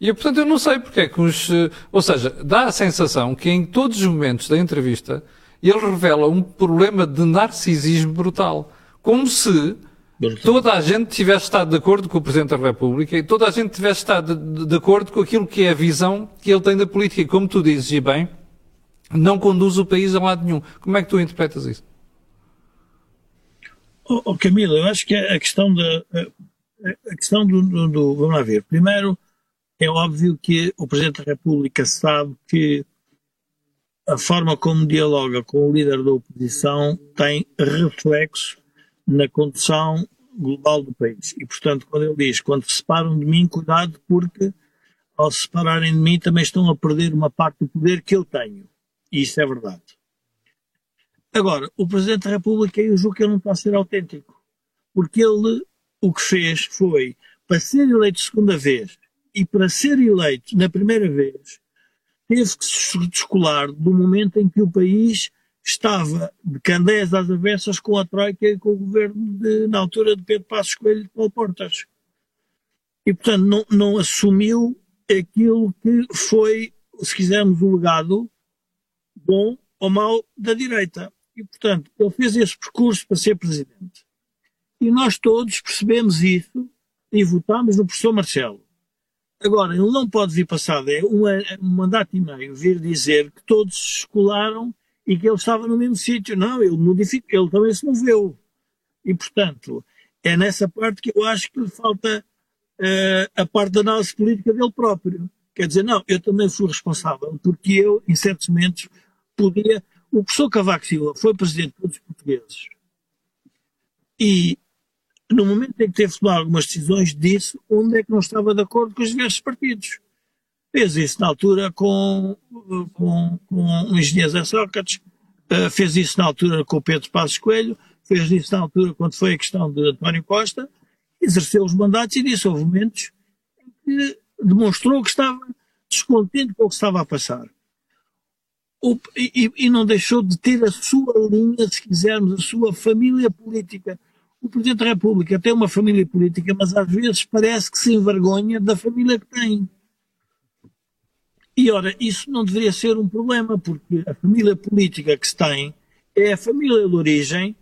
E, portanto, eu não sei porque é que os. Uh, ou seja, dá a sensação que em todos os momentos da entrevista ele revela um problema de narcisismo brutal. Como se toda a gente tivesse estado de acordo com o Presidente da República e toda a gente tivesse estado de, de, acordo com aquilo que é a visão que ele tem da política. E como tu dizes, e bem, não conduz o país a lado nenhum. Como é que tu interpretas isso? Oh, oh Camilo, eu acho que a questão da a questão do, do, do, vamos lá ver. Primeiro, é óbvio que o Presidente da República sabe que a forma como dialoga com o líder da oposição tem reflexo na condução global do país. E, portanto, quando ele diz, quando se separam de mim, cuidado, porque ao se separarem de mim também estão a perder uma parte do poder que eu tenho. E isso é verdade. Agora, o Presidente da República, eu julgo que ele não está a ser autêntico. Porque ele, o que fez foi, para ser eleito segunda vez e para ser eleito na primeira vez, teve que se descolar do momento em que o país estava de candeias às avessas com a Troika e com o governo de, na altura de Pedro Passos Coelho e de Paulo Portas. E, portanto, não, não assumiu aquilo que foi, se quisermos, o legado bom ou mau da direita. E, portanto, ele fez esse percurso para ser presidente. E nós todos percebemos isso e votámos no professor Marcelo. Agora, ele não pode vir passado é um, um mandato e meio vir dizer que todos se escolaram e que ele estava no mesmo sítio. Não, ele modificou, ele também se moveu. E, portanto, é nessa parte que eu acho que lhe falta uh, a parte da análise política dele próprio. Quer dizer, não, eu também fui responsável, porque eu, em certos momentos, podia. O professor Cavaco Silva foi presidente de todos os portugueses. E, no momento em que teve que tomar algumas decisões, disse onde é que não estava de acordo com os diversos partidos. Fez isso na altura com, com, com o engenheiro Zé Sócrates, uh, fez isso na altura com o Pedro Passos Coelho, fez isso na altura quando foi a questão de António Costa, exerceu os mandatos e disse houve momentos em que demonstrou que estava descontente com o que estava a passar. O, e, e, não deixou de ter a sua linha, se quisermos, a sua família política. O Presidente da República tem uma família política, mas às vezes parece que se envergonha da família que tem. E ora, isso não deveria ser um problema, porque a família política que se tem é a família de origem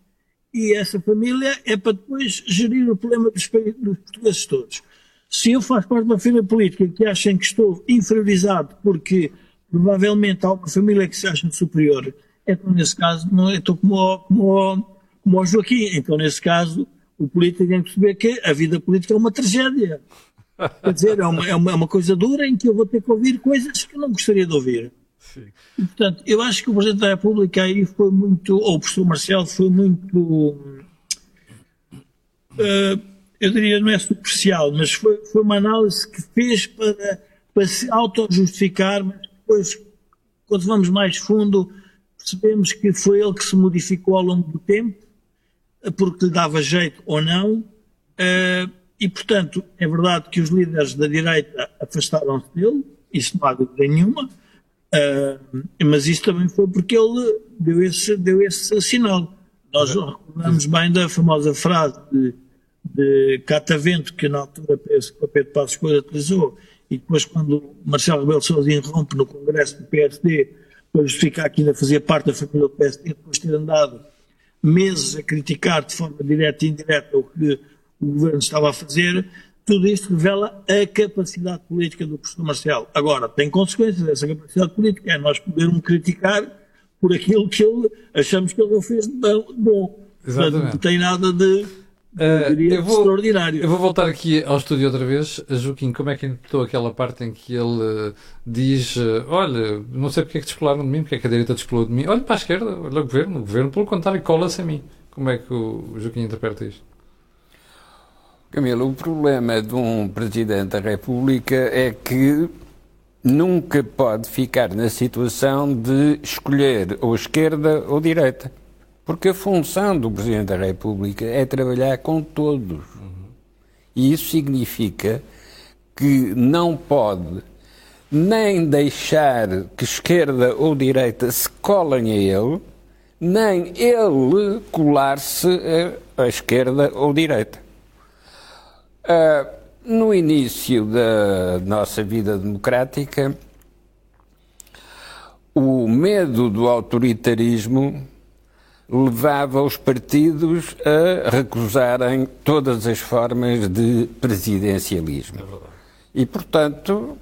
e essa família é para depois gerir o problema dos, portugueses todos. Se eu faço parte de uma família política que achem que estou inferiorizado porque provavelmente há uma família que se acha superior, então nesse caso não, eu estou como, como, como o Joaquim. Então nesse caso o político tem que perceber que a vida política é uma tragédia. Quer dizer, é uma, é uma, é uma coisa dura em que eu vou ter que ouvir coisas que eu não gostaria de ouvir. E, portanto, eu acho que o Presidente da República aí foi muito, ou o professor Marcelo foi muito, uh, eu diria, não é superficial, mas foi, foi uma análise que fez para, para se auto-justificar, mas depois, quando vamos mais fundo, percebemos que foi ele que se modificou ao longo do tempo, porque lhe dava jeito ou não. Uh, e, portanto, é verdade que os líderes da direita afastaram-se dele, isso não há dúvida nenhuma, uh, mas isso também foi porque ele deu esse, deu esse sinal. Nós recordamos bem da famosa frase de, de Catavento, que na altura penso que o Pedro Passos Coelho utilizou, e depois quando Marcelo Rebelo Sousa irrompe no Congresso do PSD para justificar que ainda fazia parte da família do PSD, depois de ter andado meses a criticar de forma direta e indireta o que o governo estava a fazer, tudo isto revela a capacidade política do professor Marcelo. Agora, tem consequências essa capacidade política, é nós podermos criticar por aquilo que ele achamos que ele não fez de bom. Exatamente. Não tem nada de, Uh, eu vou, extraordinário. Eu vou voltar aqui ao estúdio outra vez. Joaquim, como é que interpretou aquela parte em que ele uh, diz: Olha, não sei porque é que descolaram de mim, porque é que a direita descolou de mim. Olha para a esquerda, olha o governo. O governo, pelo contrário, cola-se a mim. Como é que o Joaquim interpreta isto? Camilo, o problema de um Presidente da República é que nunca pode ficar na situação de escolher ou esquerda ou direita. Porque a função do Presidente da República é trabalhar com todos. E isso significa que não pode nem deixar que esquerda ou direita se colem a ele, nem ele colar-se à esquerda ou direita. Uh, no início da nossa vida democrática, o medo do autoritarismo levava os partidos a recusarem todas as formas de presidencialismo. E, portanto,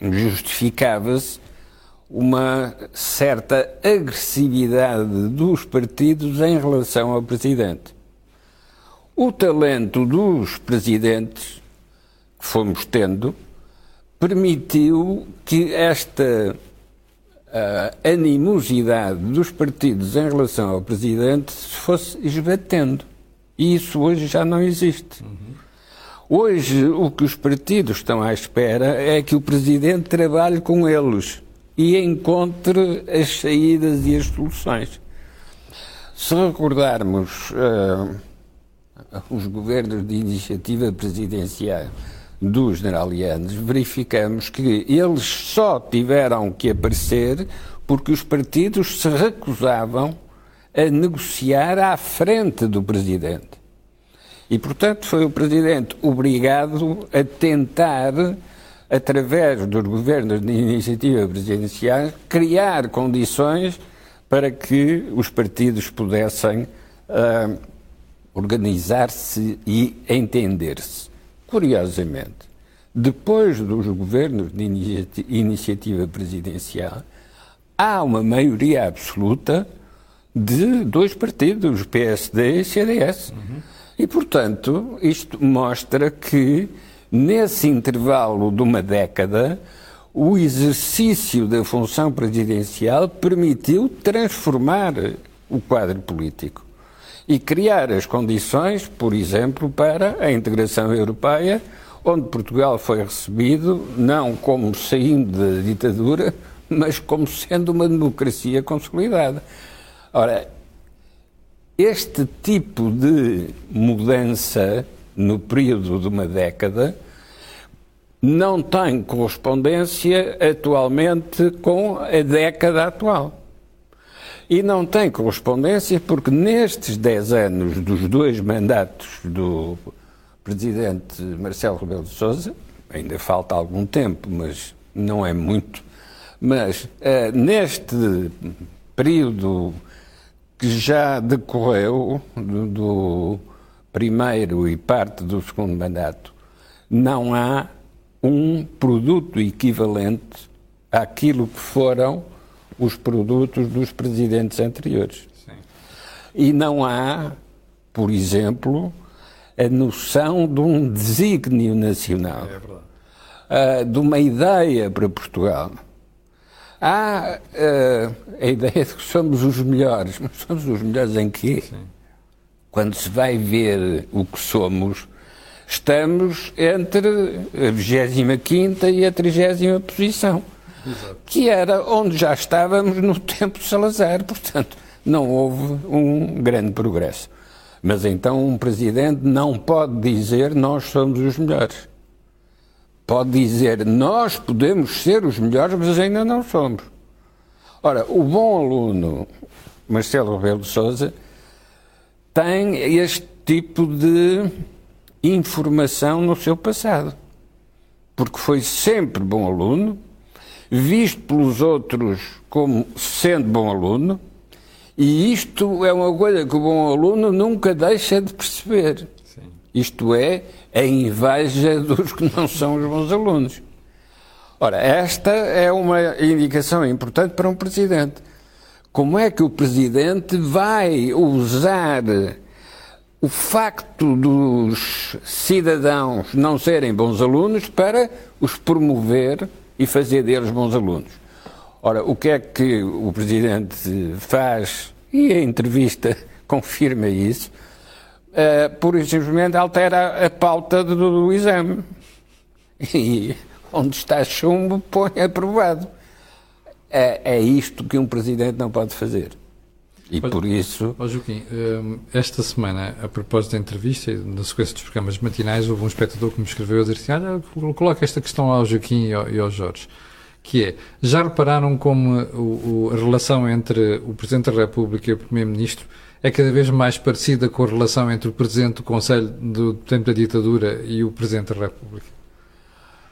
justificava-se uma certa agressividade dos partidos em relação ao presidente. O talento dos presidentes que fomos tendo permitiu que esta uh, animosidade dos partidos em relação ao presidente se fosse esbatendo. E isso hoje já não existe. Hoje, o que os partidos estão à espera é que o Presidente trabalhe com eles e encontre as saídas e as soluções. Se recordarmos uh, os governos de iniciativa presidencial dos generalianos, verificamos que eles só tiveram que aparecer porque os partidos se recusavam a negociar à frente do presidente. E, portanto, foi o presidente obrigado a tentar, através dos governos de iniciativa presidencial, criar condições para que os partidos pudessem uh, organizar-se e entender-se. Curiosamente, depois dos governos de iniciativa presidencial, há uma maioria absoluta de dois partidos, PSD e CDS. Uhum. E, portanto, isto mostra que, nesse intervalo de uma década, o exercício da função presidencial permitiu transformar o quadro político e criar as condições, por exemplo, para a integração europeia, onde Portugal foi recebido não como saindo da ditadura, mas como sendo uma democracia consolidada. Ora, este tipo de mudança no período de uma década não tem correspondência atualmente com a década atual. E não tem correspondência porque nestes 10 anos dos dois mandatos do presidente Marcelo Rebelo de Sousa, ainda falta algum tempo, mas não é muito, mas uh, neste período que já decorreu do, do primeiro e parte do segundo mandato, não há um produto equivalente àquilo que foram os produtos dos presidentes anteriores. Sim. E não há, por exemplo, a noção de um desígnio nacional, é uh, de uma ideia para Portugal. Há uh, a ideia de que somos os melhores, mas somos os melhores em quê? Sim. Quando se vai ver o que somos, estamos entre a 25 e a 30 posição, Exato. que era onde já estávamos no tempo de Salazar, portanto, não houve um grande progresso. Mas então um presidente não pode dizer nós somos os melhores pode dizer nós podemos ser os melhores, mas ainda não somos. Ora, o bom aluno Marcelo Rebelo de Souza tem este tipo de informação no seu passado. Porque foi sempre bom aluno, visto pelos outros como sendo bom aluno, e isto é uma coisa que o bom aluno nunca deixa de perceber. Sim. Isto é, a inveja dos que não são os bons alunos. Ora, esta é uma indicação importante para um presidente. Como é que o presidente vai usar o facto dos cidadãos não serem bons alunos para os promover e fazer deles bons alunos? Ora, o que é que o presidente faz? E a entrevista confirma isso uh, pura e simplesmente altera a pauta do, do exame. E onde está chumbo, põe aprovado. É, é isto que um presidente não pode fazer. E por isso. Ó Joaquim, eh, esta semana, a propósito da entrevista, na sequência dos programas matinais, houve um espectador que me escreveu a dizer assim: olha, coloca esta questão ao Joaquim e ao, e ao Jorge. Que é, já repararam como o, o, a relação entre o Presidente da República e o Primeiro-Ministro é cada vez mais parecida com a relação entre o Presidente do Conselho do tempo da ditadura e o Presidente da República?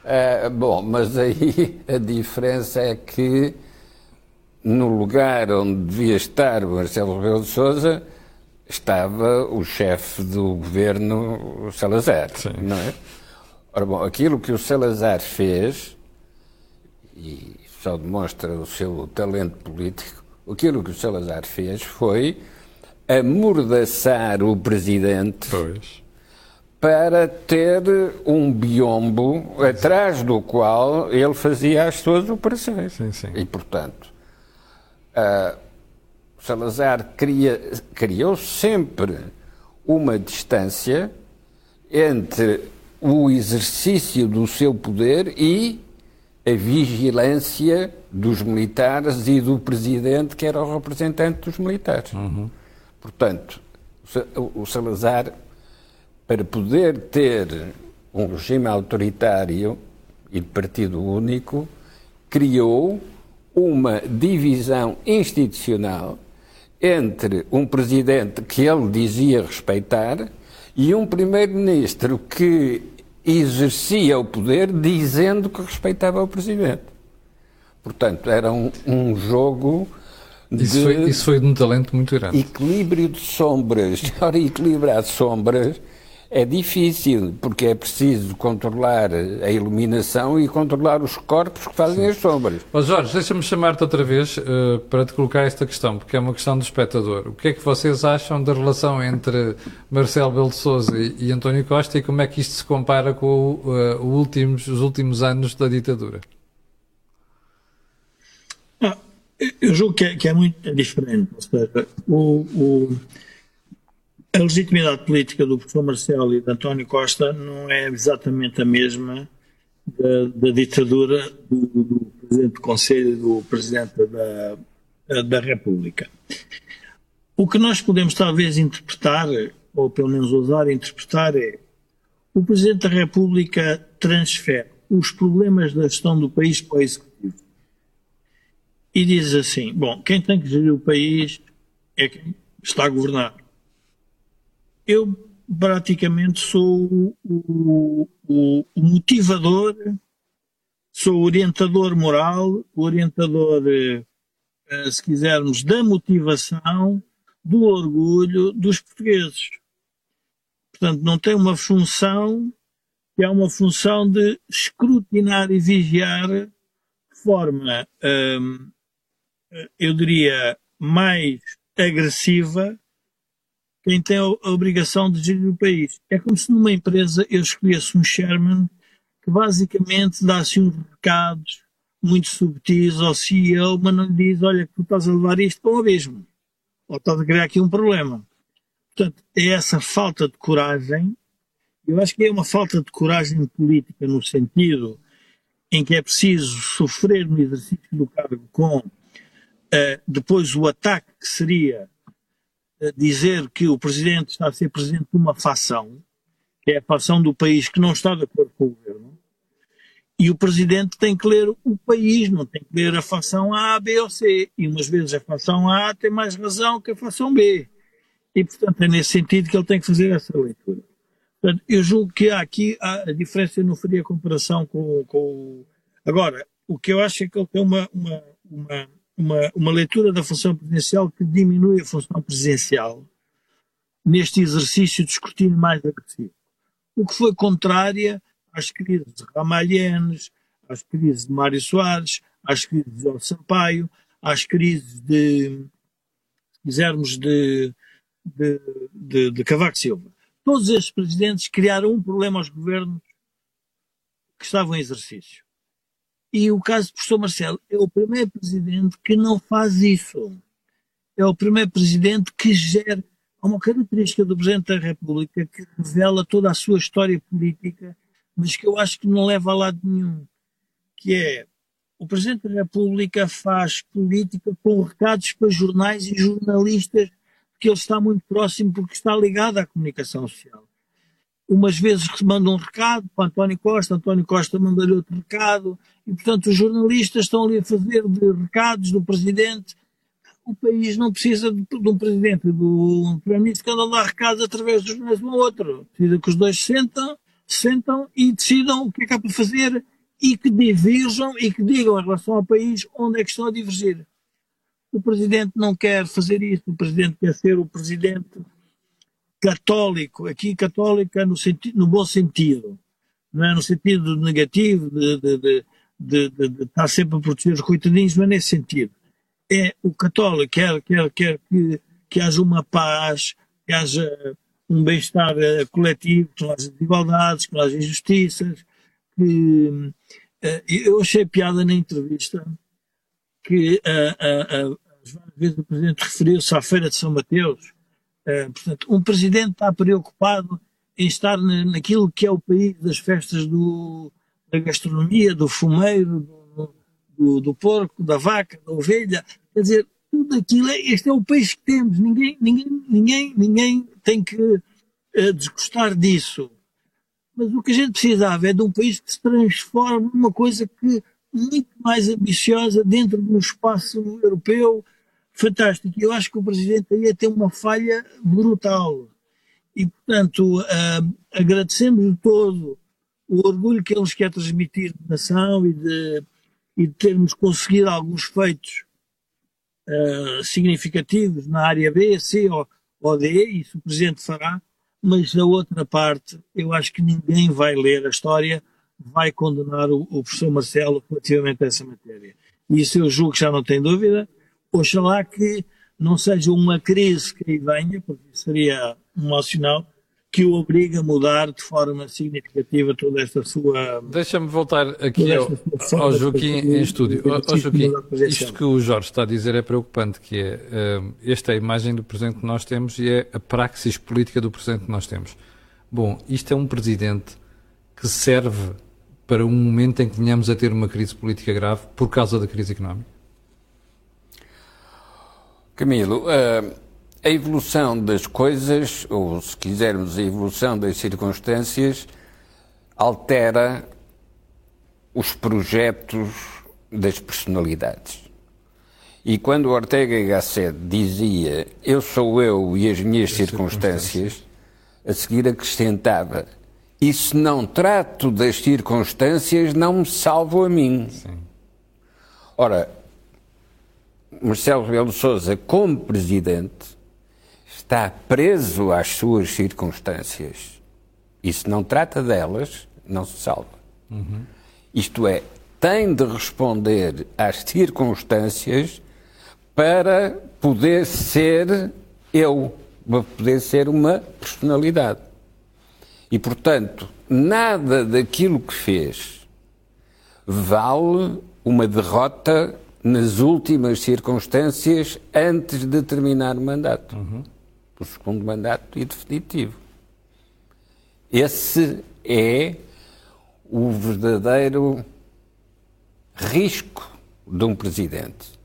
É, bom, mas aí a diferença é que no lugar onde devia estar o Marcelo Rebelo de Sousa estava o chefe do governo Salazar, Sim. não é? Ora bom, aquilo que o Salazar fez, e só demonstra o seu talento político, aquilo que o Salazar fez foi amordaçar o presidente pois. para ter um biombo atrás do qual ele fazia as suas operações. Sim, sim. E, portanto, uh, Salazar cria, criou sempre uma distância entre o exercício do seu poder e a vigilância dos militares e do presidente, que era o representante dos militares. Uhum. Portanto, o Salazar, para poder ter um regime autoritário e de partido único, criou uma divisão institucional entre um presidente que ele dizia respeitar e um primeiro-ministro que exercia o poder dizendo que respeitava o presidente. Portanto, era um, um jogo de isso foi, isso foi de um talento muito grande. Equilíbrio de sombras. Ora, equilibrar sombras é difícil, porque é preciso controlar a iluminação e controlar os corpos que fazem Sim. as sombras. Oh Jorge, deixa-me chamar-te outra vez uh, para te colocar esta questão, porque é uma questão do espectador. O que é que vocês acham da relação entre Marcelo Belo de Souza e, e António Costa e como é que isto se compara com uh, últimos, os últimos anos da ditadura? Ah, eu julgo que é, que é muito diferente. Ou seja, o, o a legitimidade política do professor Marcelo e de António Costa não é exatamente a mesma da, da ditadura do, do, Presidente do Conselho e do Presidente da, da República. O que nós podemos talvez interpretar, ou pelo menos ousar interpretar, é o Presidente da República transfere os problemas da gestão do país para o Executivo. E diz assim: bom, quem tem que gerir o país é quem está a governar eu praticamente sou o, o, o motivador, sou o orientador moral, o orientador, eh, se quisermos, da motivação, do orgulho dos portugueses. Portanto, não tem uma função que é uma função de escrutinar e vigiar de forma, hum, eu diria, mais agressiva quem tem a obrigação de gerir o país. É como se numa empresa eu escolhesse um chairman que basicamente dá-se uns recados muito subtis ao CEO, mas não lhe diz, olha, tu estás a levar isto para o abismo, ou estás a criar aqui um problema. Portanto, é essa falta de coragem, eu acho que é uma falta de coragem política no sentido em que é preciso sofrer no exercício do cargo com uh, depois o ataque que seria dizer que o presidente está a ser presidente de uma facção, que é a facção do país que não está de acordo com o governo, e o presidente tem que ler o país, não tem que ler a facção A, B ou C. E umas vezes a facção A tem mais razão que a facção B. E, portanto, é nesse sentido que ele tem que fazer essa leitura. Portanto, eu julgo que há aqui a diferença não faria comparação com, com. Agora, o que eu acho é que ele tem uma, uma, uma uma, uma leitura da função presidencial que diminui a função presidencial neste exercício de escrutínio mais agressivo. O que foi contrária às crises de Ramalhenes, às crises de Mário Soares, às crises de Jorge Sampaio, às crises de, se quisermos, de, de, de, de Cavaco Silva. Todos estes presidentes criaram um problema aos governos que estavam em exercício. E o caso do professor Marcelo é o primeiro presidente que não faz isso. É o primeiro presidente que gera. Há uma característica do Presidente da República que revela toda a sua história política, mas que eu acho que não leva a lado nenhum. Que é o Presidente da República faz política com recados para jornais e jornalistas, que ele está muito próximo porque está ligado à comunicação social umas vezes manda um recado para António Costa, António Costa manda-lhe outro recado, e portanto os jornalistas estão ali a fazer de recados do presidente. O país não precisa de, de um presidente, do primeiro-ministro que anda a dar recados através dos jornais de um outro. Precisa que os dois sentam, sentam e decidam o que é que há para fazer e que divirjam e que digam em relação ao país onde é que estão a divergir. O presidente não quer fazer isso, o presidente quer ser o presidente católico, aqui católica no, sentido, no bom sentido, não é no sentido negativo de, de, de, de, de, de estar sempre a proteger os coitadinhos, mas nesse sentido. É o católico quer, quer, quer que, que haja uma paz, que haja um bem-estar eh, coletivo, que não haja desigualdades, que não haja injustiças. Que, eh, eu achei piada na entrevista que uh, uh, várias vezes o Presidente referiu-se à Feira de São Mateus Uh, portanto, um presidente está preocupado em estar naquilo que é o país das festas do, da gastronomia, do fumeiro, do, do, do, porco, da vaca, da ovelha. Quer dizer, tudo aquilo, é, este é o país que temos. Ninguém, ninguém, ninguém, ninguém tem que uh, desgostar disso. Mas o que a gente precisava é de um país que se transforme numa coisa que muito mais ambiciosa dentro de um espaço europeu fantástico. Eu acho que o Presidente aí tem uma falha brutal. E, portanto, uh, agradecemos de todo o orgulho que ele nos quer transmitir de nação e de, e de termos conseguido alguns feitos uh, significativos na área B, C ou, ou D, isso o Presidente fará, mas a outra parte, eu acho que ninguém vai ler a história, vai condenar o, o professor Marcelo relativamente a essa matéria. Isso eu julgo que já não tem dúvida. Oxalá que não seja uma crise que aí venha, porque seria um sinal, que o obriga a mudar de forma significativa toda esta sua. Deixa-me voltar aqui ao, ao Joaquim em estúdio. Ó Joaquim, isto que o Jorge está a dizer é preocupante, que é uh, esta é a imagem do presente que nós temos e é a praxis política do presente que nós temos. Bom, isto é um presidente que serve para um momento em que venhamos a ter uma crise política grave por causa da crise económica? Camilo, uh, a evolução das coisas, ou se quisermos, a evolução das circunstâncias, altera os projetos das personalidades. E quando Ortega y Gasset dizia eu sou eu e as minhas circunstâncias, a seguir acrescentava e se não trato das circunstâncias, não me salvo a mim. Sim. Ora, Marcelo Rebelo de Sousa, como presidente, está preso às suas circunstâncias. E se não trata delas, não se salva. Uhum. Isto é, tem de responder às circunstâncias para poder ser eu, para poder ser uma personalidade. E, portanto, nada daquilo que fez vale uma derrota nas últimas circunstâncias antes de terminar o mandato. Uhum. O segundo mandato e definitivo. Esse é o verdadeiro risco de um presidente.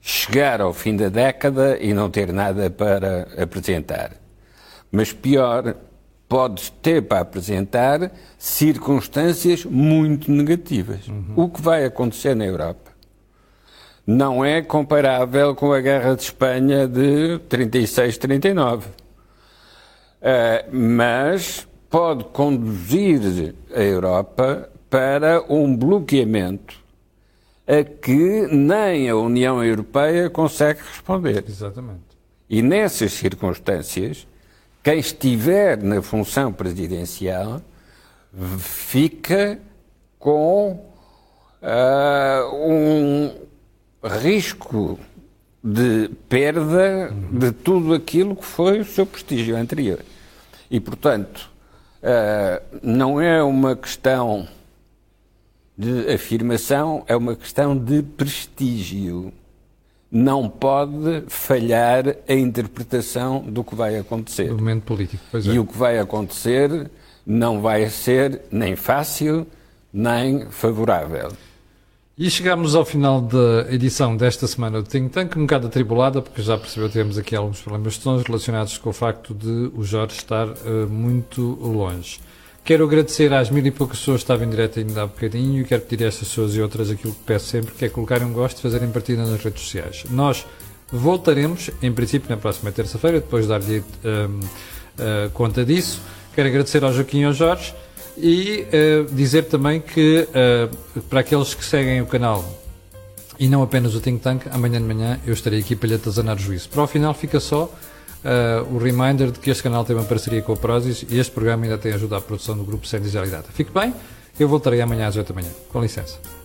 Chegar ao fim da década e não ter nada para apresentar. Mas pior, podes ter para apresentar circunstâncias muito negativas. Uhum. O que vai acontecer na Europa não é comparável com a Guerra de Espanha de 36-39. Uh, mas pode conduzir a Europa para um bloqueamento a que nem a União Europeia consegue responder. Exatamente. E nessas circunstâncias, quem estiver na função presidencial fica com uh, um risco de perda de tudo aquilo que foi o seu prestígio anterior. E, portanto, uh, não é uma questão de afirmação, é uma questão de prestígio não pode falhar a interpretação do que vai acontecer. Do momento político, pois é. E o que vai acontecer não vai ser nem fácil, nem favorável. E chegamos ao final da edição desta semana do Think Tank, um bocado atribulada, porque já percebeu que temos aqui alguns problemas de sons relacionados com o facto de o Jorge estar uh, muito longe. Quero agradecer às mil e poucas pessoas que estavam em direto ainda há bocadinho e quero pedir a estas pessoas e outras aquilo que peço sempre, que é colocarem um gosto e fazerem partida nas redes sociais. Nós voltaremos, em princípio, na próxima terça-feira, depois de dar-lhe um, uh, conta disso. Quero agradecer ao Joaquim e ao Jorge e uh, dizer também que uh, para aqueles que seguem o canal e não apenas o Think Tank, amanhã de manhã eu estarei aqui para lhe atazanar o juízo. Para o final fica só uh, o reminder de que este canal tem uma parceria com o Prozis e este programa ainda tem ajuda à produção do grupo Sem Digitalidade. Fique bem, eu voltarei amanhã às 8 da manhã. Com licença.